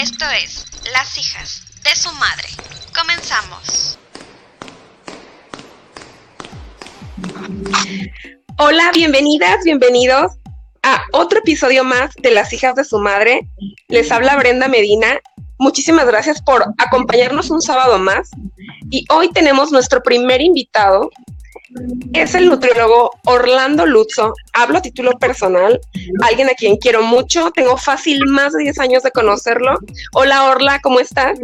Esto es Las hijas de su madre. Comenzamos. Hola, bienvenidas, bienvenidos a otro episodio más de Las hijas de su madre. Les habla Brenda Medina. Muchísimas gracias por acompañarnos un sábado más. Y hoy tenemos nuestro primer invitado, es el nutriólogo Orlando Luzzo. Hablo a título personal, alguien a quien quiero mucho. Tengo fácil más de 10 años de conocerlo. Hola Orla, ¿cómo estás?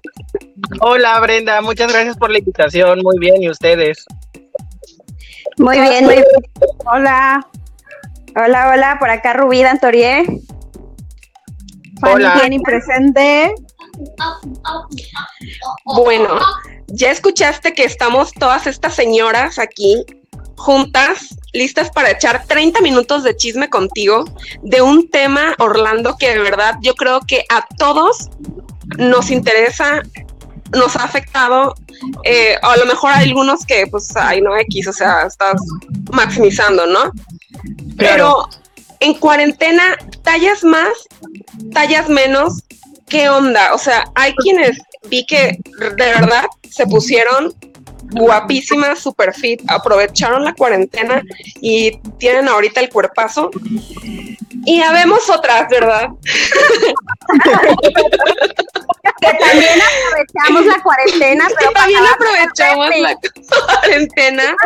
Hola Brenda, muchas gracias por la invitación. Muy bien, ¿y ustedes? Muy bien, muy bien. Hola. Hola, hola, por acá Rubí Dantorié. Hola. Fanny presente. Bueno, ya escuchaste que estamos todas estas señoras aquí juntas, listas para echar 30 minutos de chisme contigo de un tema, Orlando, que de verdad yo creo que a todos nos interesa, nos ha afectado. Eh, a lo mejor hay algunos que, pues, ay, no, X, o sea, estás maximizando, ¿no? Pero en cuarentena, tallas más, tallas menos, ¿qué onda? O sea, hay quienes vi que de verdad se pusieron guapísimas, super fit, aprovecharon la cuarentena y tienen ahorita el cuerpazo. Y habemos otras, ¿verdad? Que también aprovechamos la cuarentena, pero También aprovechamos la cuarentena.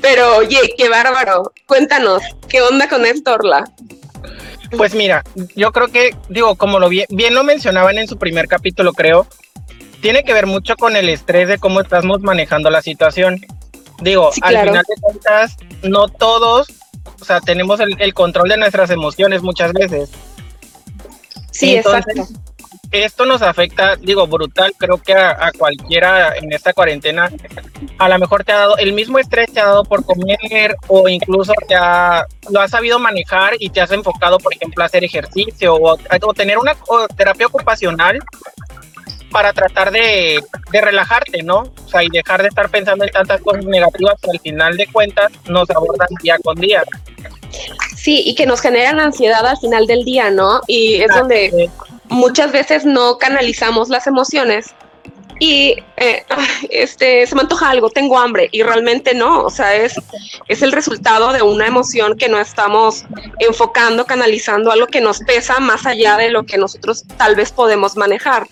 Pero oye, qué bárbaro. Cuéntanos, ¿qué onda con esto, Orla? Pues mira, yo creo que, digo, como lo bien, bien lo mencionaban en su primer capítulo, creo, tiene que ver mucho con el estrés de cómo estamos manejando la situación. Digo, Sí, al final de cuentas, no todos, o sea, tenemos el, el control de nuestras emociones muchas veces. Sí, Entonces, exacto. Esto nos afecta, digo, brutal, creo que a, a cualquiera en esta cuarentena, a lo mejor te ha dado, el mismo estrés te ha dado por comer o incluso te ha, lo has sabido manejar y te has enfocado, por ejemplo, a hacer ejercicio o, o tener una o terapia ocupacional para tratar de, de relajarte, ¿no? O sea, y dejar de estar pensando en tantas cosas negativas que al final de cuentas nos abordan día con día. Sí, y que nos generan ansiedad al final del día, ¿no? Y es donde muchas veces no canalizamos las emociones y eh, este se me antoja algo, tengo hambre y realmente no, o sea, es, es el resultado de una emoción que no estamos enfocando, canalizando algo que nos pesa más allá de lo que nosotros tal vez podemos manejar.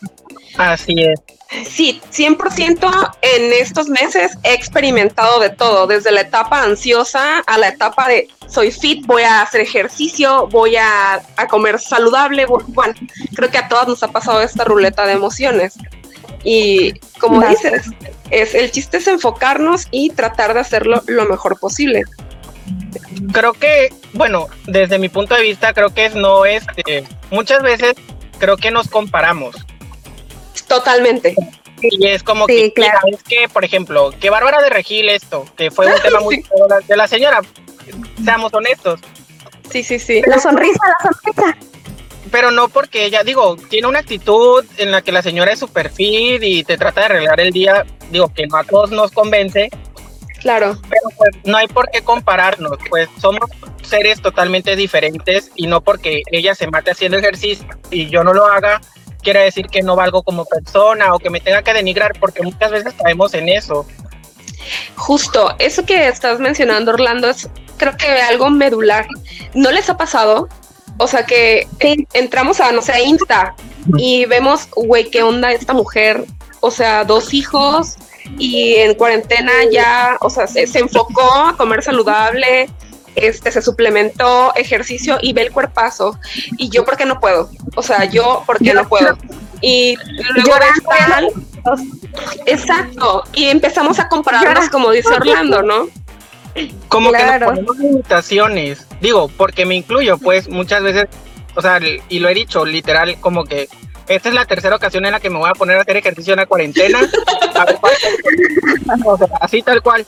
Así es. Sí, 100% en estos meses he experimentado de todo, desde la etapa ansiosa a la etapa de soy fit, voy a hacer ejercicio, voy a, a comer saludable. bu- Bueno, creo que a todas nos ha pasado esta ruleta de emociones. Y como dices, es, el chiste es enfocarnos y tratar de hacerlo lo mejor posible. creo que, bueno, desde mi punto de vista, creo que es no es, eh, muchas veces creo que nos comparamos. Totalmente. Y es como Sí, que, claro. es que, por ejemplo, que Bárbara de Regil esto, que fue un tema muy Sí. de la, de la señora, seamos honestos, Sí, sí, sí. La sonrisa, la sonrisa. Pero no porque ella, digo, tiene una actitud en la que la señora es super fit y te trata de arreglar el día, digo, que no a todos nos convence, Claro. pero pues no hay por qué compararnos, pues somos seres totalmente diferentes y no porque ella se mate haciendo ejercicio y yo no lo haga, quiere decir que no valgo como persona o que me tenga que denigrar, porque muchas veces caemos en eso. Justo, eso que estás mencionando, Orlando, es creo que algo medular. ¿No les ha pasado? O sea, que Sí. entramos a, no sé, a Insta y vemos, güey, ¿qué onda esta mujer? O sea, dos hijos y en cuarentena ya, o sea, se, se enfocó a comer saludable, este, se suplementó ejercicio y ve el cuerpazo. Y yo, ¿por qué no puedo? O sea, yo, ¿por qué no puedo? Y luego ves tal- Exacto. Y empezamos a compararnos, como dice Orlando, ¿no? Como que nos ponemos limitaciones. Digo, porque me incluyo, pues muchas veces, o sea, y lo he dicho, literal, como que esta es la tercera ocasión en la que me voy a poner a hacer ejercicio en la cuarentena. O sea, así tal cual.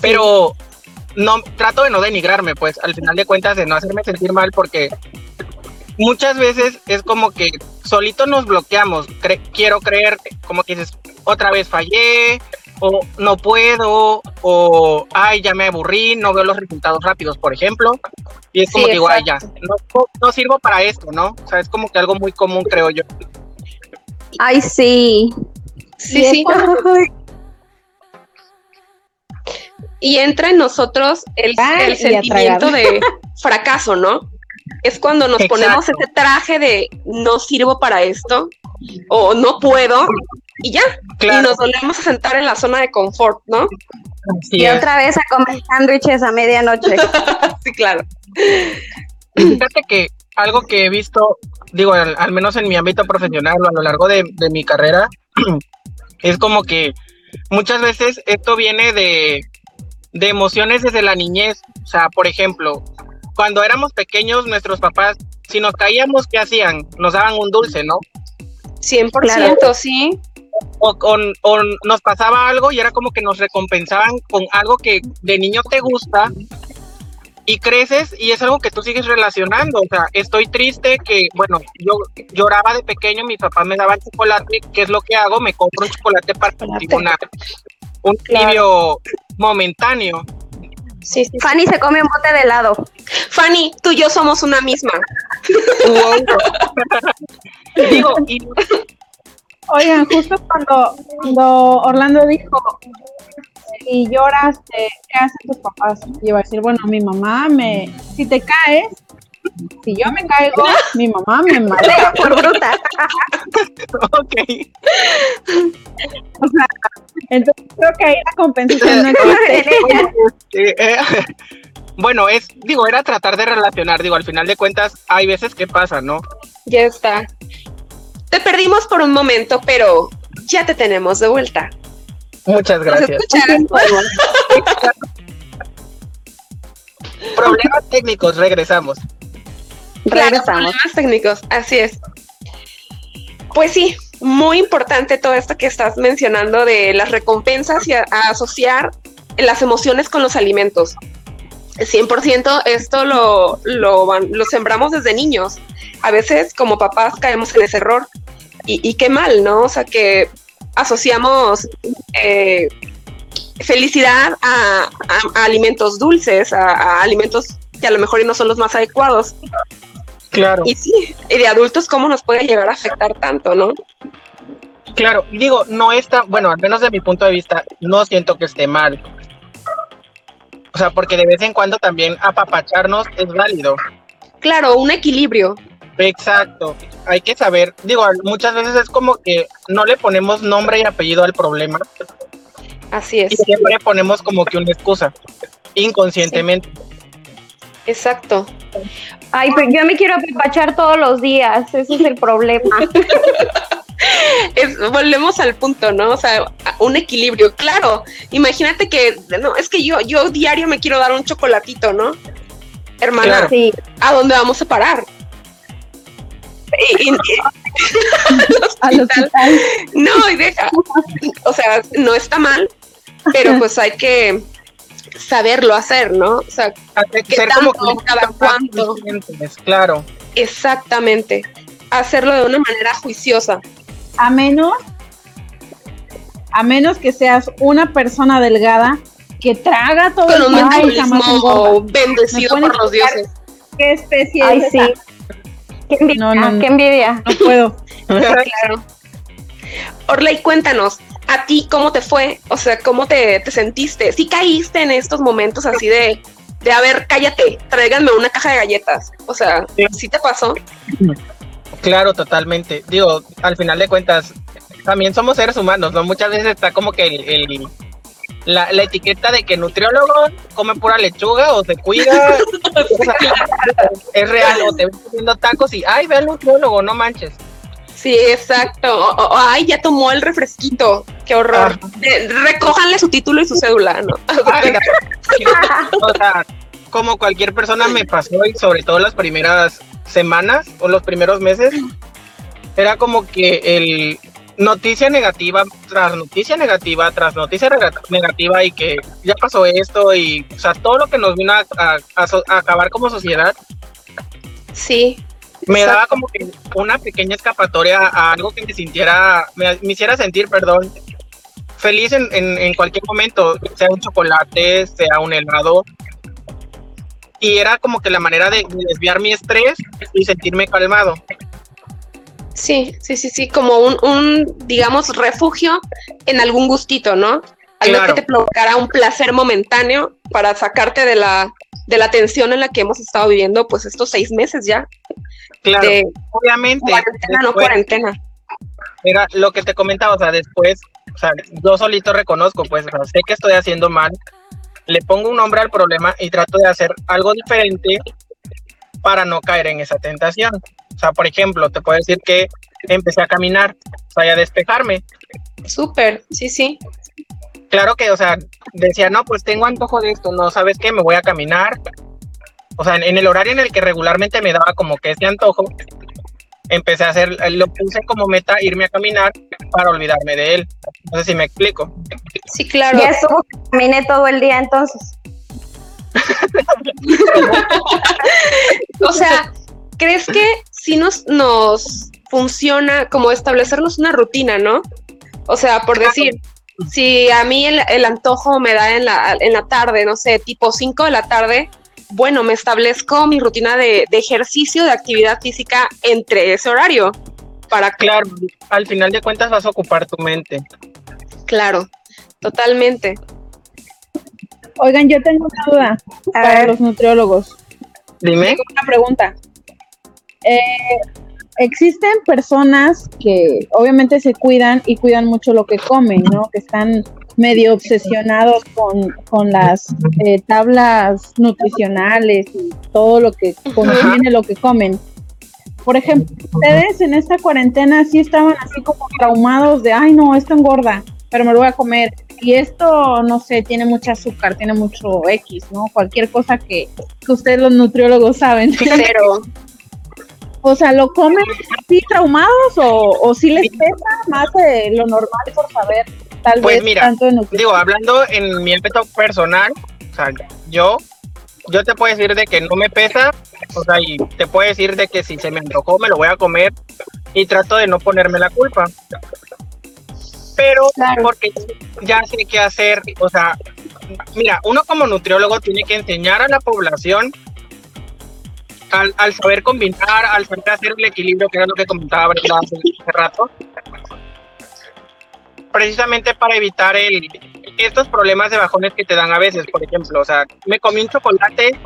Pero no trato de no denigrarme, pues, al final de cuentas, de no hacerme sentir mal, porque muchas veces es como que solito nos bloqueamos. Cre- quiero creer, como que dices, otra vez fallé, o no puedo, o ay, ya me aburrí, no veo los resultados rápidos, por ejemplo. Y es como Sí, que igual ya, no, no sirvo para esto, ¿no? O sea, es como que algo muy común, creo yo. Ay, sí. Sí, sí. Y entra en nosotros el, Ay, sentimiento de fracaso, ¿no? Es cuando nos Exacto. ponemos ese traje de no sirvo para esto o no puedo y ya. Y Claro, nos volvemos a sentar en la zona de confort, ¿no? así Y es. otra vez a comer sándwiches a medianoche. Sí, claro. Fíjate que algo que he visto, digo, al, al menos en mi ámbito profesional o a lo largo de, de mi carrera, es como que muchas veces esto viene de, de emociones desde la niñez. O sea, por ejemplo, cuando éramos pequeños, nuestros papás, si nos caíamos, ¿qué hacían? Nos daban un dulce, ¿no? 100%, sí. O, con- o nos pasaba algo y era como que nos recompensaban con algo que de niño te gusta y creces y es algo que tú sigues relacionando. O sea, estoy triste que, bueno, yo lloraba de pequeño, mi papá me daba chocolate, ¿qué es lo que hago? Me compro un chocolate para sentir una, un alivio momentáneo. Sí, sí, sí. Fanny se come un bote de helado. Fanny, tú y yo somos una misma. Digo, y Oigan, justo cuando, cuando Orlando dijo, si lloras, ¿qué hacen tus papás? Y iba a decir, bueno, mi mamá me, si te caes, si yo me caigo, mi mamá me marea. Por bruta. ok. Entonces creo que ahí la compensación no existe. Eh, eh, bueno, es, digo, era tratar de relacionar, digo, al final de cuentas hay veces que pasa, ¿no? Ya está. Te perdimos por un momento, pero ya te tenemos de vuelta. Muchas ¿Nos gracias. Problemas técnicos, regresamos. Claro, Regresamos. problemas técnicos, así es. Pues sí, muy importante todo esto que estás mencionando de las recompensas y a, a asociar las emociones con los alimentos. 100% esto lo, lo, van- lo sembramos desde niños. A veces como papás caemos en ese error y, y qué mal, ¿no? O sea que asociamos eh, felicidad a, a- a alimentos dulces, a, a alimentos que a lo mejor no son los más adecuados. Claro, Y sí, y de adultos, ¿cómo nos puede llegar a afectar tanto, no? claro. Digo, no está, bueno, al menos de mi punto de vista, no siento que esté mal. O sea, porque de vez en cuando también apapacharnos es válido. Claro, un equilibrio. Exacto. Hay que saber, digo, muchas veces es como que no le ponemos nombre y apellido al problema Así es. y siempre ponemos como que una excusa, inconscientemente. Exacto. Ay, pero yo me quiero apapachar todos los días. Ese es el problema. Es- volvemos al punto, ¿no? O sea, un equilibrio. Claro, imagínate que, no, es que yo, yo diario me quiero dar un chocolatito, ¿no? Hermana, Claro. Sí. ¿a dónde vamos a parar? Y- y- Al hospital. no, y deja. O sea, no está mal, pero pues hay que saberlo hacer, ¿no? O sea, Hace- ¿Qué ser como tanto? que ¿Cada cuánto? claro. exactamente. Hacerlo de una manera juiciosa. A menos, a menos que seas una persona delgada que traga todo Con el un metabolismo bendecido ¿Me por los dioses. ¿Qué especie Ay, es sí. esa? Qué envidia. No, no, no. Qué envidia. No puedo. Claro. Orley, cuéntanos, ¿a ti cómo te fue? O sea, ¿cómo te, te sentiste? ¿Sí caíste en estos momentos así de, de, a ver, cállate, tráiganme una caja de galletas? O sea, Sí. ¿sí te pasó? Claro, totalmente. Digo, al final de cuentas, también somos seres humanos, ¿no? Muchas veces está como que el, el- la, la etiqueta de que nutriólogo come pura lechuga o se cuida. o sea, es real, o te ves comiendo tacos y, ay, ve al nutriólogo, no manches. Sí, exacto. O- o- o, ay, ya tomó el refresquito. Qué horror. Eh, recójanle su título y su cédula, ¿no? Ay, o sea, como cualquier persona me pasó y sobre todo las primeras semanas o los primeros meses, era como que el noticia negativa tras noticia negativa tras noticia negativa y que ya pasó esto y o sea todo lo que nos vino a, a- a so- a acabar como sociedad Sí, me Exacto. daba como que una pequeña escapatoria a algo que me sintiera me, me hiciera sentir perdón feliz en, en, cualquier momento, sea un chocolate, sea un helado. Y era como que la manera de desviar mi estrés y sentirme calmado. Sí, sí, sí, sí, como un, un digamos, refugio en algún gustito, ¿no? Algo que te provocara un placer momentáneo para sacarte de la, de la tensión en la que hemos estado viviendo, pues estos seis meses ya. Claro, obviamente. Cuarentena, no cuarentena. Era lo que te comentaba, o sea, después, o sea, yo solito reconozco, pues, sé que estoy haciendo mal, le pongo un nombre al problema y trato de hacer algo diferente para no caer en esa tentación. O sea, por ejemplo, te puedo decir que empecé a caminar, o sea, a despejarme. Súper, sí, sí. Claro que, o sea, decía, no, pues tengo antojo de esto, no, ¿sabes qué? Me voy a caminar. O sea, en el horario en el que regularmente me daba como que ese antojo, empecé a hacer, lo puse como meta irme a caminar para olvidarme de él. No sé si me explico. Sí, claro. Ya estuvo, caminé todo el día entonces. o sea, ¿crees que si nos, nos funciona como establecernos una rutina, no? O sea, por decir, si a mí el, antojo me da en la, en la tarde, no sé, tipo 5 de la tarde, bueno, me establezco mi rutina de, ejercicio, de actividad física entre ese horario. Para claro, al final de cuentas vas a ocupar tu mente. Claro, totalmente. Oigan, yo tengo una duda para los nutriólogos. Dime. una pregunta. Eh, existen personas que obviamente se cuidan y cuidan mucho lo que comen, ¿no? Que están medio obsesionados con, las eh, tablas nutricionales y todo lo que contiene lo que comen. Por ejemplo, ustedes en esta cuarentena sí estaban así como traumados de, ay no, esto engorda, pero me lo voy a comer. Y esto, no sé, tiene mucho azúcar, tiene mucho X, ¿no? Cualquier cosa que, que ustedes los nutriólogos saben. Pero, o sea, ¿lo comen así traumados o, o si les pesa más de lo normal por saber tal pues vez mira, tanto de Digo, hablando en mi ámbito personal, o sea, yo, yo te puedo decir de que no me pesa, o sea, y te puedo decir de que si se me antojó me lo voy a comer y trato de no ponerme la culpa. Pero porque ya sé qué hacer, o sea, mira, uno como nutriólogo tiene que enseñar a la población al, saber combinar, al saber hacer el equilibrio, que era lo que comentaba hace, rato, precisamente para evitar el, estos problemas de bajones que te dan a veces, por ejemplo, o sea, me comí un chocolate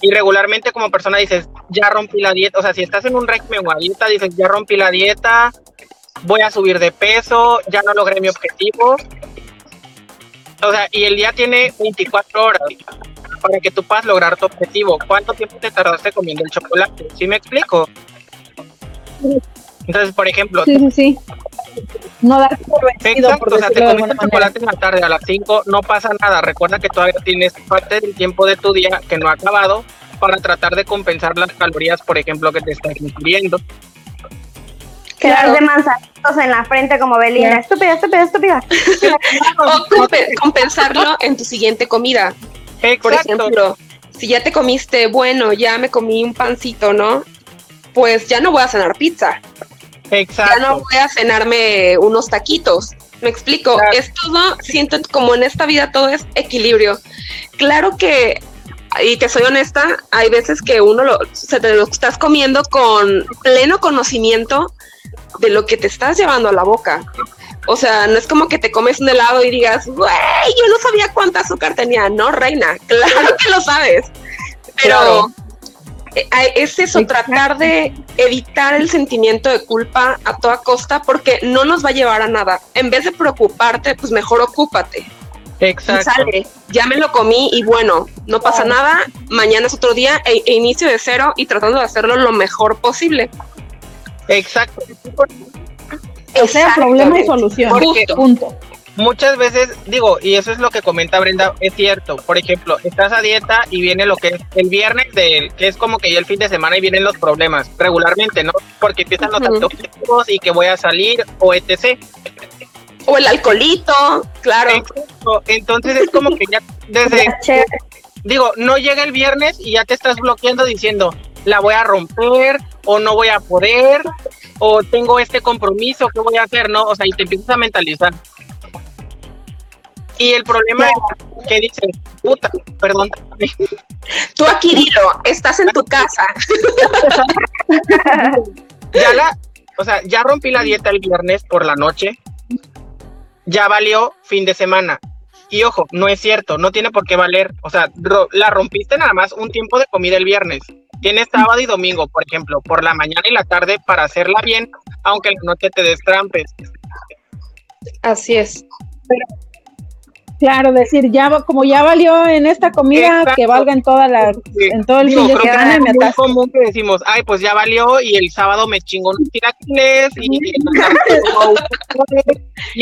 y regularmente como persona dices, ya rompí la dieta, o sea, si estás en un régimen o dieta, dices, ya rompí la dieta, voy a subir de peso, ya no logré mi objetivo. O sea, y el día tiene 24 horas para que tú puedas lograr tu objetivo. ¿Cuánto tiempo te tardaste comiendo el chocolate? ¿Sí me explico? Entonces, por ejemplo, sí, sí, sí. No dar por Exacto, o sea, te comiste chocolate en la tarde a las 5, no pasa nada. Recuerda que todavía tienes parte del tiempo de tu día que no ha acabado para tratar de compensar las calorías, por ejemplo, que te estás ingiriendo. Quedar de manzanitos en la frente como Belina. Estúpida, estúpida, estúpida. o compensarlo en tu siguiente comida. Por ejemplo, si ya te comiste, bueno, ya me comí un pancito, ¿no? Pues ya no voy a cenar pizza. Exacto. Ya no voy a cenarme unos taquitos. Me explico, es todo, siento como en esta vida todo es equilibrio. Claro que, y te soy honesta, hay veces que uno lo, se te lo estás comiendo con pleno conocimiento de lo que te estás llevando a la boca. O sea, no es como que te comes un helado y digas, güey, yo no sabía cuánta azúcar tenía. No, reina, claro que lo sabes. Pero eh, es eso, tratar de evitar el sentimiento de culpa a toda costa porque no nos va a llevar a nada. En vez de preocuparte, pues mejor ocúpate. Exacto. sale, ya me lo comí y bueno, no pasa nada, mañana es otro día e, e inicio de cero y tratando de hacerlo lo mejor posible. Exacto. O sea, problema y solución. Punto. Muchas veces, digo, y eso es lo que comenta Brenda, es cierto. Por ejemplo, estás a dieta y viene lo que es el viernes, que es como que ya el fin de semana y vienen los problemas, regularmente, ¿no? Porque empiezan los uh y que voy a salir o etc. O el alcoholito, claro. Entonces es como que ya desde... digo, no llega el viernes y ya te estás bloqueando diciendo, la voy a romper o no voy a poder o tengo este compromiso, ¿qué voy a hacer? No, o sea, y te empiezas a mentalizar. Y el problema es que dices, puta, perdón. Tú aquí dilo, estás en tu casa. ya la, o sea, ya rompí la dieta el viernes por la noche. Ya valió fin de semana. Y ojo, no es cierto, no tiene por qué valer. O sea, la rompiste nada más un tiempo de comida el viernes. Tienes sábado y domingo, por ejemplo, por la mañana y la tarde para hacerla bien, aunque la noche te destrampes. Así es. Claro, decir, ya como ya valió en esta comida, que valga en toda la, en todo el fin de semana. Es muy común que decimos, ay, pues ya valió y el sábado me chingo unos tiraquiles y, y,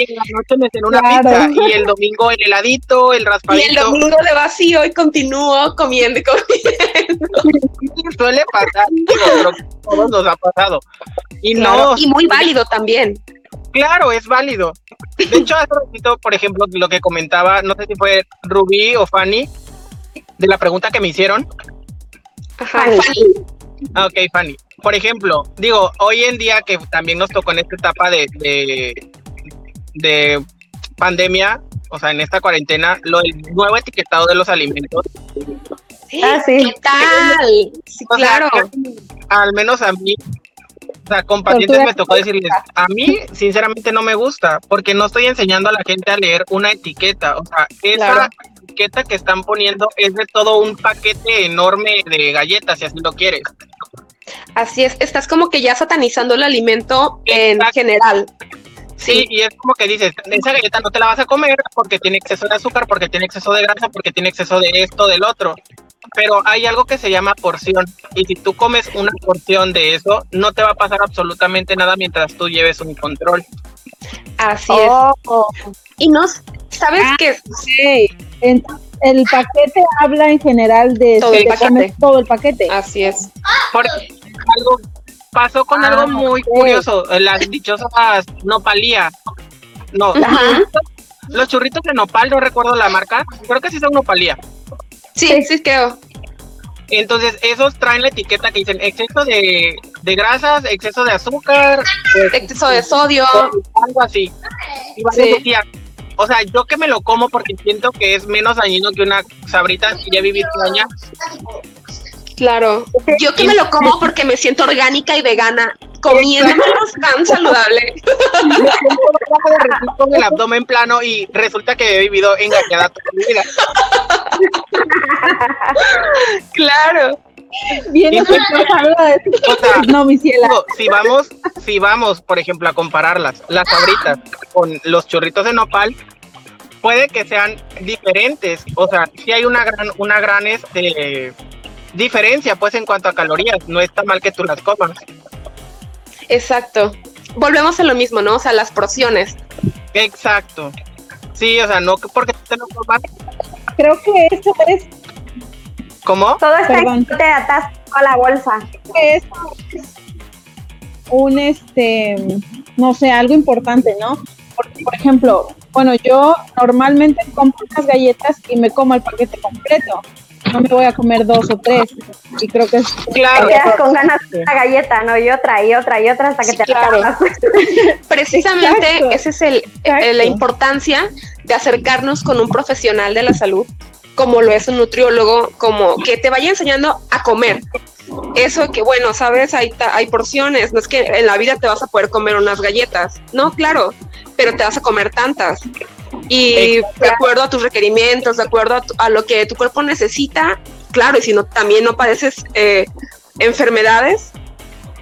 en la noche me cené una pizza y el domingo el heladito, el raspadito. Y el domingo de vacío y continúo comiendo y comiendo. Suele pasar, digo, todos nos ha pasado. Y no. Y muy válido también. Claro, es válido. De hecho, hace ratito, por ejemplo, lo que comentaba, no sé si fue Rubí o Fanny, de la pregunta que me hicieron. Ajá, Fanny. Ah, ok, Fanny. Por ejemplo, digo, hoy en día que también nos tocó en esta etapa de, de, pandemia, o sea, en esta cuarentena, lo del nuevo etiquetado de los alimentos. Ah, sí. ¿Qué tal? Sí, claro. al menos a mí o sea, con pacientes me tocó decirles, a mí sinceramente no me gusta, porque no estoy enseñando a la gente a leer una etiqueta. O sea, esa etiqueta que están poniendo es de todo un paquete enorme de galletas, si así lo quieres. Así es, estás como que ya satanizando el alimento en general. Sí. y es como que dices, esa galleta no te la vas a comer porque tiene exceso de azúcar, porque tiene exceso de grasa, porque tiene exceso de esto, del otro pero hay algo que se llama porción y si tú comes una porción de eso, no te va a pasar absolutamente nada mientras tú lleves un control. Así es. Oh. Y no, ¿sabes ah, qué? Sí. el paquete habla en general de todo, el paquete. todo el paquete. Así es. Porque algo pasó con algo ah, muy curioso, las dichosas nopalía. No, los churritos de nopal, no recuerdo la marca, creo que sí son nopalía. Sí, sí, creo. Entonces, esos traen la etiqueta que dicen exceso de, grasas, exceso de azúcar, pues, exceso de sodio, algo así. Y o sea, yo que me lo como porque siento que es menos dañino que una sabrita que ya viví años. Claro. Yo que me lo como porque me siento orgánica y vegana, comiéndomelos tan saludable. con el abdomen plano y resulta que he vivido engañada toda mi vida. claro. Bien, no, mi cielo. Si vamos, si vamos, por ejemplo, a compararlas, las sabritas con los churritos de nopal, puede que sean diferentes. O sea, si hay una gran, una gran este diferencia, pues, en cuanto a calorías. No está mal que tú las comas. Exacto. Volvemos a lo mismo, ¿no? O sea, las porciones. Exacto. Sí, o sea, no porque te lo comas. Creo que eso es. ¿Cómo? Todo está te atas a la bolsa. Es un, este, no sé, algo importante, ¿no? Porque, por ejemplo, bueno, yo normalmente compro unas galletas y me como el paquete completo no me voy a comer dos o tres. Y creo que es. Claro. Te quedas con ganas de una galleta, ¿no? Y otra, y otra, y otra hasta que te claro. Precisamente esa es el, eh, la importancia de acercarnos con un profesional de la salud, como lo es un nutriólogo, como que te vaya enseñando a comer. Eso que, bueno, sabes, hay, hay porciones, no es que en la vida te vas a poder comer unas galletas, no, claro, pero te vas a comer tantas y de acuerdo a tus requerimientos, de acuerdo a, lo que tu cuerpo necesita, claro, y si no también no padeces eh, enfermedades,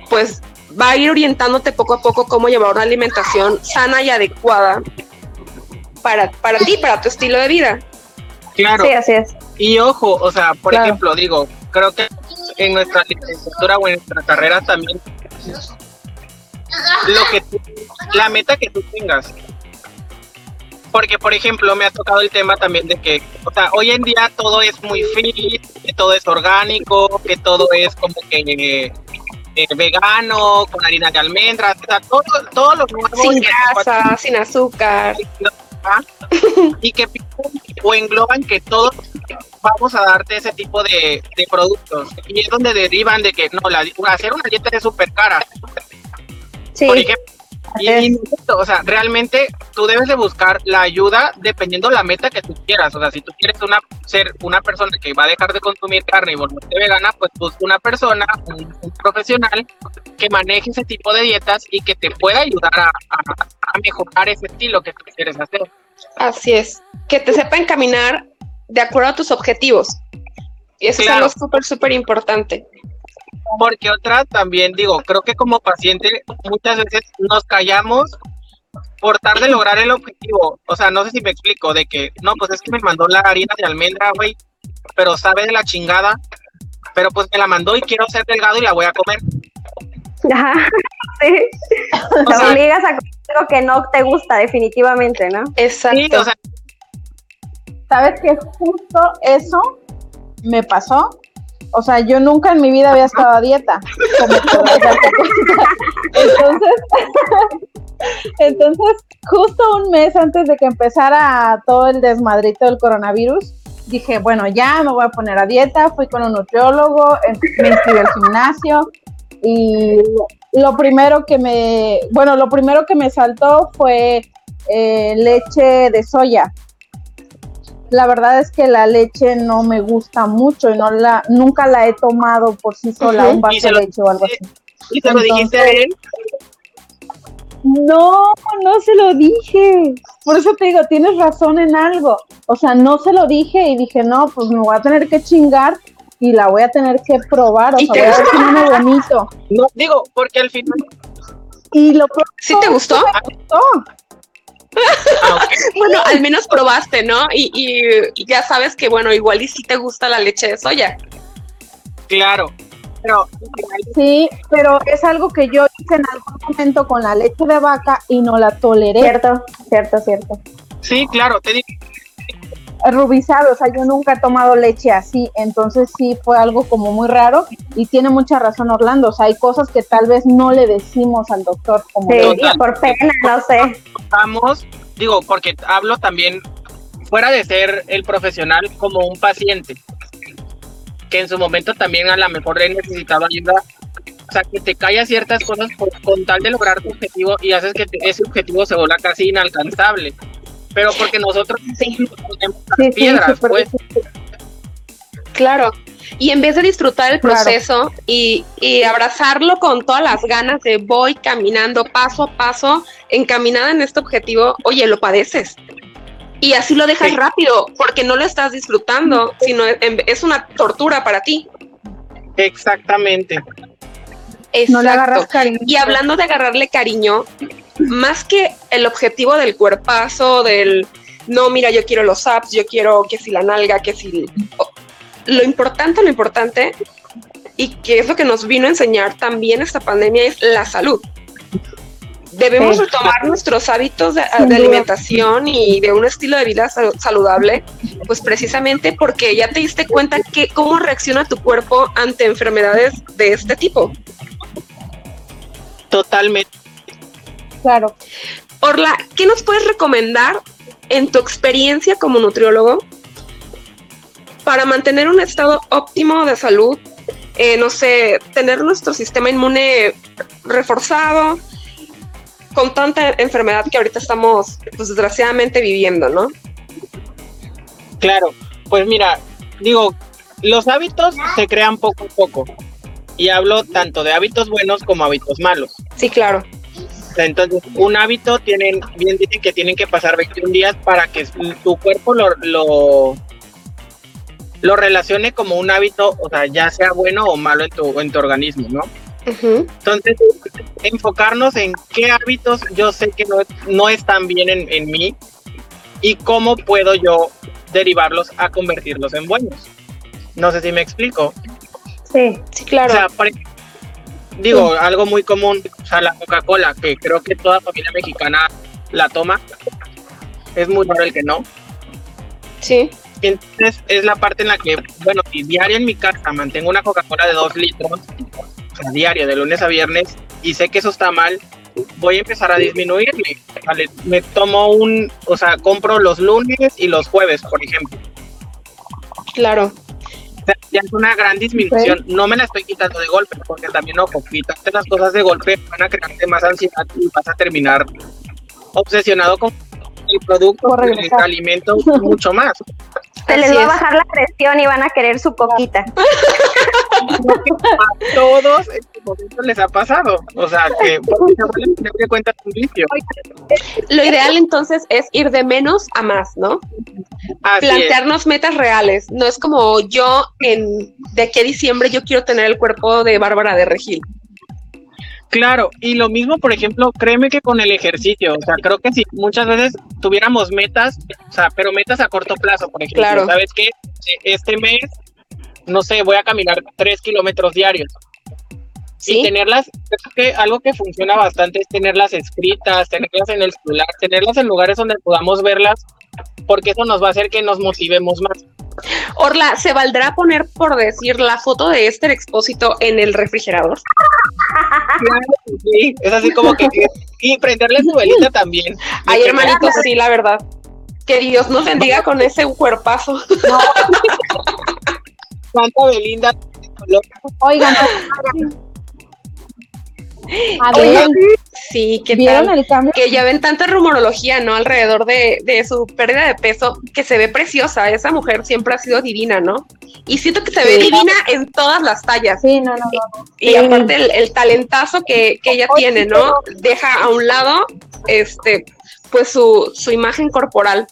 pues va a ir orientándote poco a poco cómo llevar una alimentación sana y adecuada para, para ti, para tu estilo de vida. Claro. Sí, así es. Y ojo, o sea, por ejemplo, digo, creo que en nuestra licenciatura o en nuestra carrera también lo que la meta que tú tengas porque, por ejemplo, me ha tocado el tema también de que, o sea, hoy en día todo es muy fit, que todo es orgánico, que todo es como que eh, vegano, con harina de almendras, o sea, todo, todo lo nuevo. Sin grasa, sin azúcar. Y que o engloban que todos vamos a darte ese tipo de, productos. Y es donde derivan de que, no, la, hacer una dieta es súper cara. Sí. Por ejemplo, Y, o sea, realmente tú debes de buscar la ayuda dependiendo la meta que tú quieras. O sea, si tú quieres una, ser una persona que va a dejar de consumir carne y volverte vegana, pues busca una persona, un, profesional que maneje ese tipo de dietas y que te pueda ayudar a, a mejorar ese estilo que tú quieres hacer. Así es, que te sepa encaminar de acuerdo a tus objetivos. Y eso es algo súper, súper importante. Porque otra también digo, creo que como paciente muchas veces nos callamos por tarde de lograr el objetivo. O sea, no sé si me explico, de que, no, pues es que me mandó la harina de almendra, güey, pero sabe de la chingada, pero pues me la mandó y quiero ser delgado y la voy a comer. Ajá, sí. te obligas a comer algo que no te gusta, definitivamente, ¿no? Exacto. ¿Sabes que justo eso me pasó? O sea, yo nunca en mi vida había estado a dieta. entonces, entonces, justo un mes antes de que empezara todo el desmadrito del coronavirus, dije, bueno, ya me voy a poner a dieta. Fui con un nutriólogo, me inscribí al gimnasio y lo primero que me, bueno, lo primero que me saltó fue eh, leche de soya la verdad es que la leche no me gusta mucho y no la nunca la he tomado por sí sola, un vaso de leche o algo así. ¿Y te lo dijiste a él? No, no se lo dije. Por eso te digo, tienes razón en algo. O sea, no se lo dije y dije, no, pues me voy a tener que chingar y la voy a tener que probar. O sea, voy a ver bonito. No, digo, porque al final. Y lo ¿Sí te gustó? Me gustó. Bueno, al menos probaste, ¿no? Y, ya sabes que, bueno, igual y si te gusta la leche de soya. Claro, pero... Sí, pero es algo que yo hice en algún momento con la leche de vaca y no la toleré. Cierto, cierto, cierto. Sí, claro, te digo. Rubizado, o sea, yo nunca he tomado leche así, entonces sí fue algo como muy raro y tiene mucha razón Orlando, o sea, hay cosas que tal vez no le decimos al doctor como sí, por pena, no sé. Vamos, digo, porque hablo también fuera de ser el profesional como un paciente que en su momento también a lo mejor he necesitado ayuda o sea, que te callas ciertas cosas con tal de lograr tu objetivo y haces que ese objetivo se vuelva casi inalcanzable pero porque nosotros sí, piedras, pues. Claro. Y en vez de disfrutar el proceso y, abrazarlo con todas las ganas de voy caminando paso a paso, encaminada en este objetivo, oye, lo padeces. Y así lo dejas rápido, porque no lo estás disfrutando, sino es una tortura para ti. Exactamente. No le agarras cariño. Y hablando de agarrarle cariño, más que el objetivo del cuerpazo, del no, mira, yo quiero los apps, yo quiero que si la nalga, que si. Lo importante, lo importante, y que es lo que nos vino a enseñar también esta pandemia, es la salud. Debemos retomar nuestros hábitos de, alimentación y de un estilo de vida saludable, pues precisamente porque ya te diste cuenta que cómo reacciona tu cuerpo ante enfermedades de este tipo. Totalmente. Claro. Orla, ¿qué nos puedes recomendar en tu experiencia como nutriólogo para mantener un estado óptimo de salud? Eh, no sé, tener nuestro sistema inmune reforzado con tanta enfermedad que ahorita estamos, pues desgraciadamente viviendo, ¿no? Claro, pues mira, digo, los hábitos se crean poco a poco. Y hablo tanto de hábitos buenos como hábitos malos. Sí, claro. Entonces, un hábito tienen, bien dicen que tienen que pasar 21 días para que tu cuerpo lo, lo, lo relacione como un hábito, o sea, ya sea bueno o malo en tu, en tu organismo, ¿no? Entonces, enfocarnos en qué hábitos yo sé que no, no están bien en, en mí y cómo puedo yo derivarlos a convertirlos en buenos. No sé si me explico. Sí, sí, claro. O sea, digo, algo muy común, o sea, la Coca-Cola, que creo que toda familia mexicana la toma. Es muy raro el que no. Sí. Entonces es la parte en la que, bueno, si diario en mi casa mantengo una Coca-Cola de dos litros, o sea, diario, de lunes a viernes, y sé que eso está mal, voy a empezar a disminuirle. Me tomo un, o sea, compro los lunes y los jueves, por ejemplo. Claro ya es una gran disminución. No me la estoy quitando de golpe, porque también, ojo, quitarte las cosas de golpe van a crearte más ansiedad y vas a terminar obsesionado con el producto, el alimento mucho más. Se les va a bajar la presión y van a querer su coquita. A todos en su momento les ha pasado. O sea, que se cuenta un vicio. Lo ideal entonces es ir de menos a más, ¿no? Así es. Plantearnos metas reales. No es como yo en de aquí a diciembre yo quiero tener el cuerpo de Bárbara de Regil. Claro, y lo mismo, por ejemplo, créeme que con el ejercicio, o sea, creo que si muchas veces tuviéramos metas, o sea, pero metas a corto plazo, por ejemplo, Claro. ¿sabes qué? Este mes, no sé, voy a caminar tres kilómetros diarios. Y ¿Sí? tenerlas, creo que algo que funciona bastante es tenerlas escritas, tenerlas en el celular, tenerlas en lugares donde podamos verlas, porque eso nos va a hacer que nos motivemos más. Orla, ¿se valdrá poner, por decir, la foto de Esther Expósito en el refrigerador? Sí, es así como que... Y prenderle su velita también. Ay, hermanito, sí, la verdad. Que Dios nos bendiga con ese cuerpazo. Santa Belinda. Oigan, a Oye, ver, Sí, ¿qué ¿vieron tal? el cambio? Que ya ven tanta rumorología, ¿no? Alrededor de, de su pérdida de peso, que se ve preciosa. Esa mujer siempre ha sido divina, ¿no? Y siento que se ve divina en todas las tallas. Sí, no, no, no. Y Sí. aparte el, el talentazo que, que ella Oye, tiene, ¿no? Deja a un lado, este, pues su, su imagen corporal.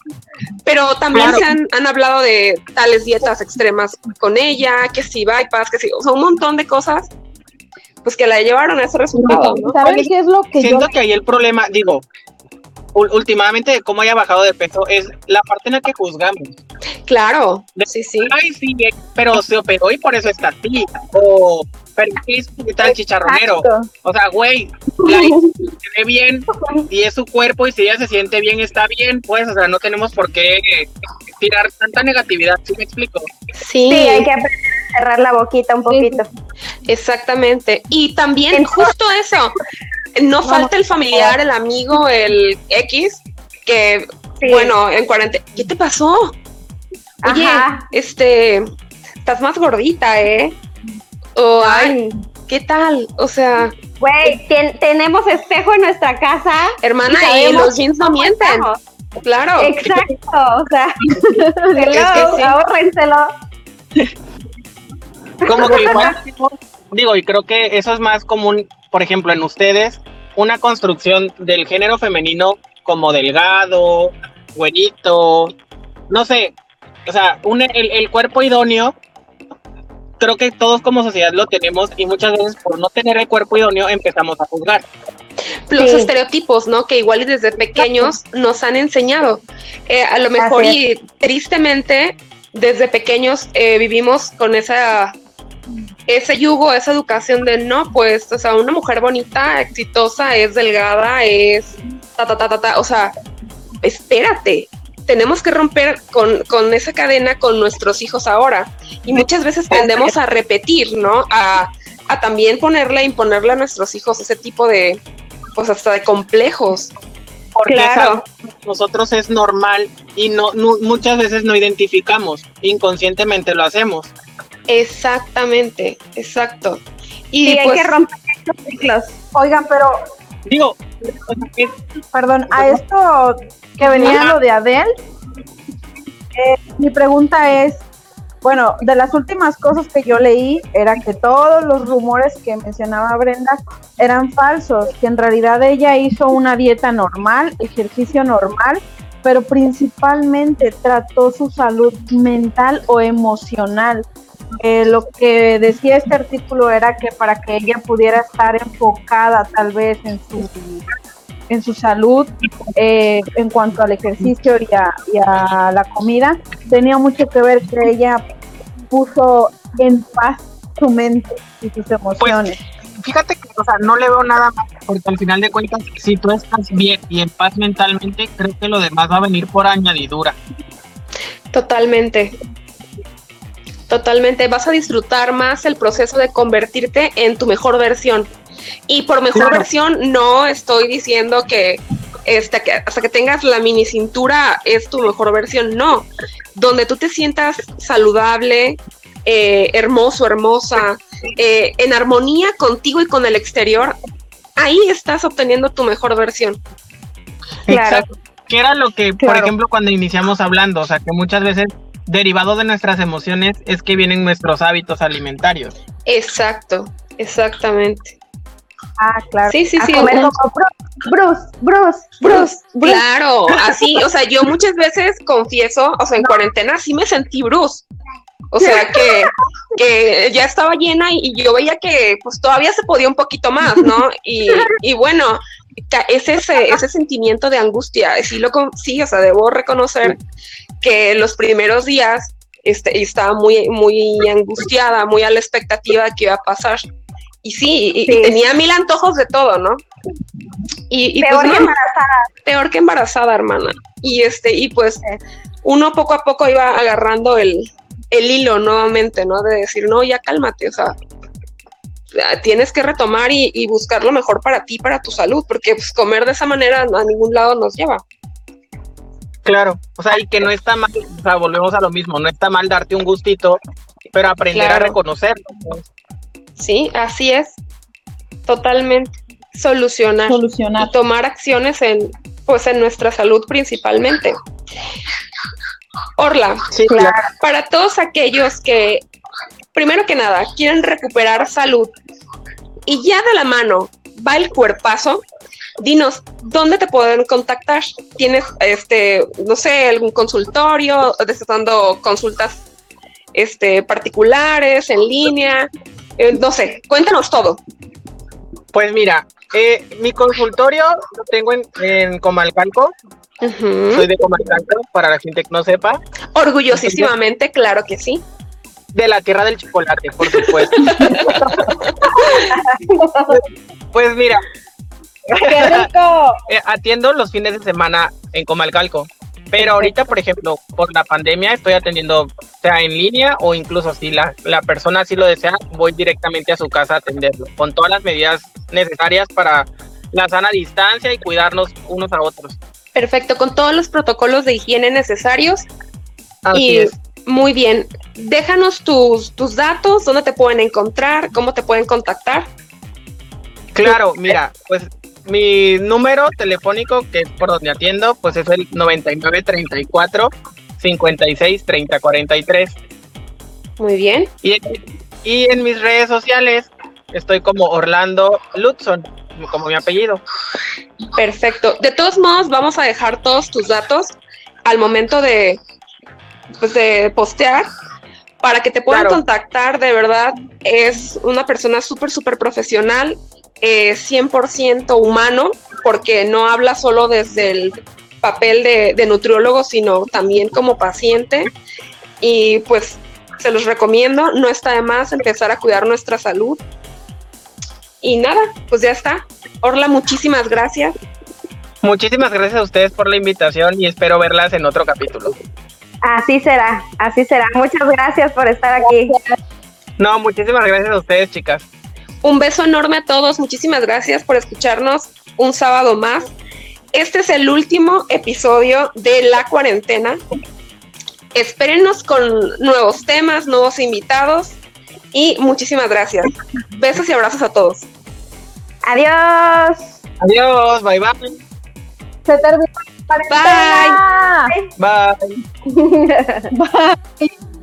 Pero también Claro. se han, han hablado de tales dietas extremas con ella, que si bypass, que sí, o sea, un montón de cosas, pues que la llevaron a ese resultado, ¿no? ¿Sabes Oye, qué es lo que yo Siento que ahí el problema, digo, últimamente de cómo haya bajado de peso es la parte en la que juzgamos. Claro, sí, sí. Ay, sí, eh, pero se operó y por eso está así. O, pero es que está el chicharronero. O sea, güey, la se ve bien y es su cuerpo y si ella se siente bien, está bien, pues, o sea, no tenemos por qué tirar tanta negatividad, ¿sí me explico? Sí, Sí, hay que aprender a cerrar la boquita un poquito. exactamente. Y también justo eso, no falta el familiar, el amigo, el X, que, Sí. bueno, en cuarentena, ¿qué te pasó? Oye, Ajá. este, estás más gordita, ¿eh? O, ay, ¿qué tal? O sea, Güey, tenemos espejo en nuestra casa. hermana, Y los jeans no mienten. estamos. Claro. Exacto, o sea, hello, que sí. ahórrenselo. Como que igual, digo, y creo que eso es más común, por ejemplo, en ustedes, una construcción del género femenino como delgado, güerito, no sé, o sea, un, el, el cuerpo idóneo, creo que todos como sociedad lo tenemos y muchas veces por no tener el cuerpo idóneo empezamos a juzgar. Los Sí. estereotipos, ¿no? Que igual y desde pequeños nos han enseñado. Eh, a lo mejor y tristemente desde pequeños eh, vivimos con esa ese yugo, esa educación de no, pues, o sea, una mujer bonita, exitosa, es delgada, es ta ta ta ta, ta. o sea, espérate. Tenemos que romper con, con esa cadena con nuestros hijos ahora. Y muchas veces tendemos a repetir, ¿no? A, a también ponerle, imponerle a nuestros hijos ese tipo de, pues hasta de complejos. Porque Claro. nosotros es normal y no, no- muchas veces no identificamos, inconscientemente lo hacemos. Exactamente, exacto. Y Sí, hay pues, que romper estos ciclos. Oigan, pero, Digo, perdón, a esto que venía lo de Adele, eh, mi pregunta es, bueno, de las últimas cosas que yo leí era que todos los rumores que mencionaba Brenda eran falsos, que en realidad ella hizo una dieta normal, ejercicio normal, pero principalmente trató su salud mental o emocional. Eh, lo que decía este artículo era que para que ella pudiera estar enfocada tal vez en su en su salud eh, en cuanto al ejercicio y a, y a la comida tenía mucho que ver que ella puso en paz su mente y sus emociones. fíjate que, o sea, no le veo nada más, porque al final de cuentas, si tú estás bien y en paz mentalmente, creo que lo demás va a venir por añadidura. totalmente. Totalmente. Vas a disfrutar más el proceso de convertirte en tu mejor versión. Y por mejor Claro. versión, no estoy diciendo que, este, que hasta que tengas la mini cintura es tu mejor versión. No. Donde tú te sientas saludable, eh, hermoso, hermosa, eh, en armonía contigo y con el exterior, ahí estás obteniendo tu mejor versión. Exacto. Que era lo que, por ejemplo, cuando iniciamos hablando, o sea, que muchas veces derivado de nuestras emociones es que vienen nuestros hábitos alimentarios. Exacto, exactamente. Ah, claro. Sí, sí, A sí. con- Bruce, Bruce, Bruce, Bruce. Claro, así, o sea, yo muchas veces confieso, o sea, en cuarentena sí me sentí Bruce. O sea, que, que ya estaba llena y, y yo veía que pues todavía se podía un poquito más, ¿no? Y, y bueno, es ese, ese sentimiento de angustia, sí, lo, con- sí, o sea, debo reconocer que los primeros días este, estaba muy, muy angustiada, muy a la expectativa de que iba a pasar. Y sí, y, tenía mil antojos de todo, ¿no? Y, y Peor pues que no, embarazada. peor que embarazada, hermana. Y este, y pues uno poco a poco iba agarrando el, el hilo nuevamente, ¿no? De decir, no, ya cálmate, o sea, tienes que retomar y, y buscar lo mejor para ti, para tu salud, porque pues, comer de esa manera a ningún lado nos lleva. Claro, o sea, y que no está mal, o sea, volvemos a lo mismo, no está mal darte un gustito, pero aprender Claro. a reconocerlo. pues. Sí, así es. Totalmente. Solucionar. Solucionar. y tomar acciones en pues en nuestra salud principalmente. Orla, Sí, claro. para todos aquellos que primero que nada quieren recuperar salud y ya de la mano va el cuerpazo, dinos dónde te pueden contactar. ¿Tienes este, no sé, algún consultorio, estás dando consultas este particulares en línea? Eh, no sé, cuéntanos todo. Pues mira, eh, mi consultorio lo tengo en, en Comalcalco, soy de Comalcalco, para la gente que no sepa, Orgullosísimamente, claro que sí. de la tierra del chocolate, por supuesto. pues mira, ¡Qué rico! eh, atiendo los fines de semana en Comalcalco. Pero ahorita, por ejemplo, por la pandemia estoy atendiendo, sea en línea o incluso si la, la persona así lo desea, voy directamente a su casa a atenderlo, con todas las medidas necesarias para la sana distancia y cuidarnos unos a otros. Perfecto, con todos los protocolos de higiene necesarios. Así y es. muy bien, déjanos tus, tus datos, dónde te pueden encontrar, cómo te pueden contactar. Claro, mira, pues mi número telefónico, que es por donde atiendo, pues es el 9934 56 30 43. Muy bien, Y, y en mis redes sociales estoy como Orlando Lutzon, como mi apellido. perfecto. De todos modos, vamos a dejar todos tus datos al momento de, pues, de postear para que te puedan Claro. contactar. De verdad, es una persona súper, súper profesional, eh, 100% humano, porque no habla solo desde el papel de, de nutriólogo, sino también como paciente. Y pues se los recomiendo, no está de más empezar a cuidar nuestra salud. Y nada, pues ya está. Orla, muchísimas gracias. Muchísimas gracias a ustedes por la invitación y espero verlas en otro capítulo. Así será, así será. Muchas gracias por estar aquí. No, muchísimas gracias a ustedes, chicas. Un beso enorme a todos. Muchísimas gracias por escucharnos un sábado más. Este es el último episodio de la cuarentena. Espérenos con nuevos temas, nuevos invitados y muchísimas gracias. Besos y abrazos a todos. Adiós. Adiós, bye bye. Se terminó la cuarentena. Bye. Bye.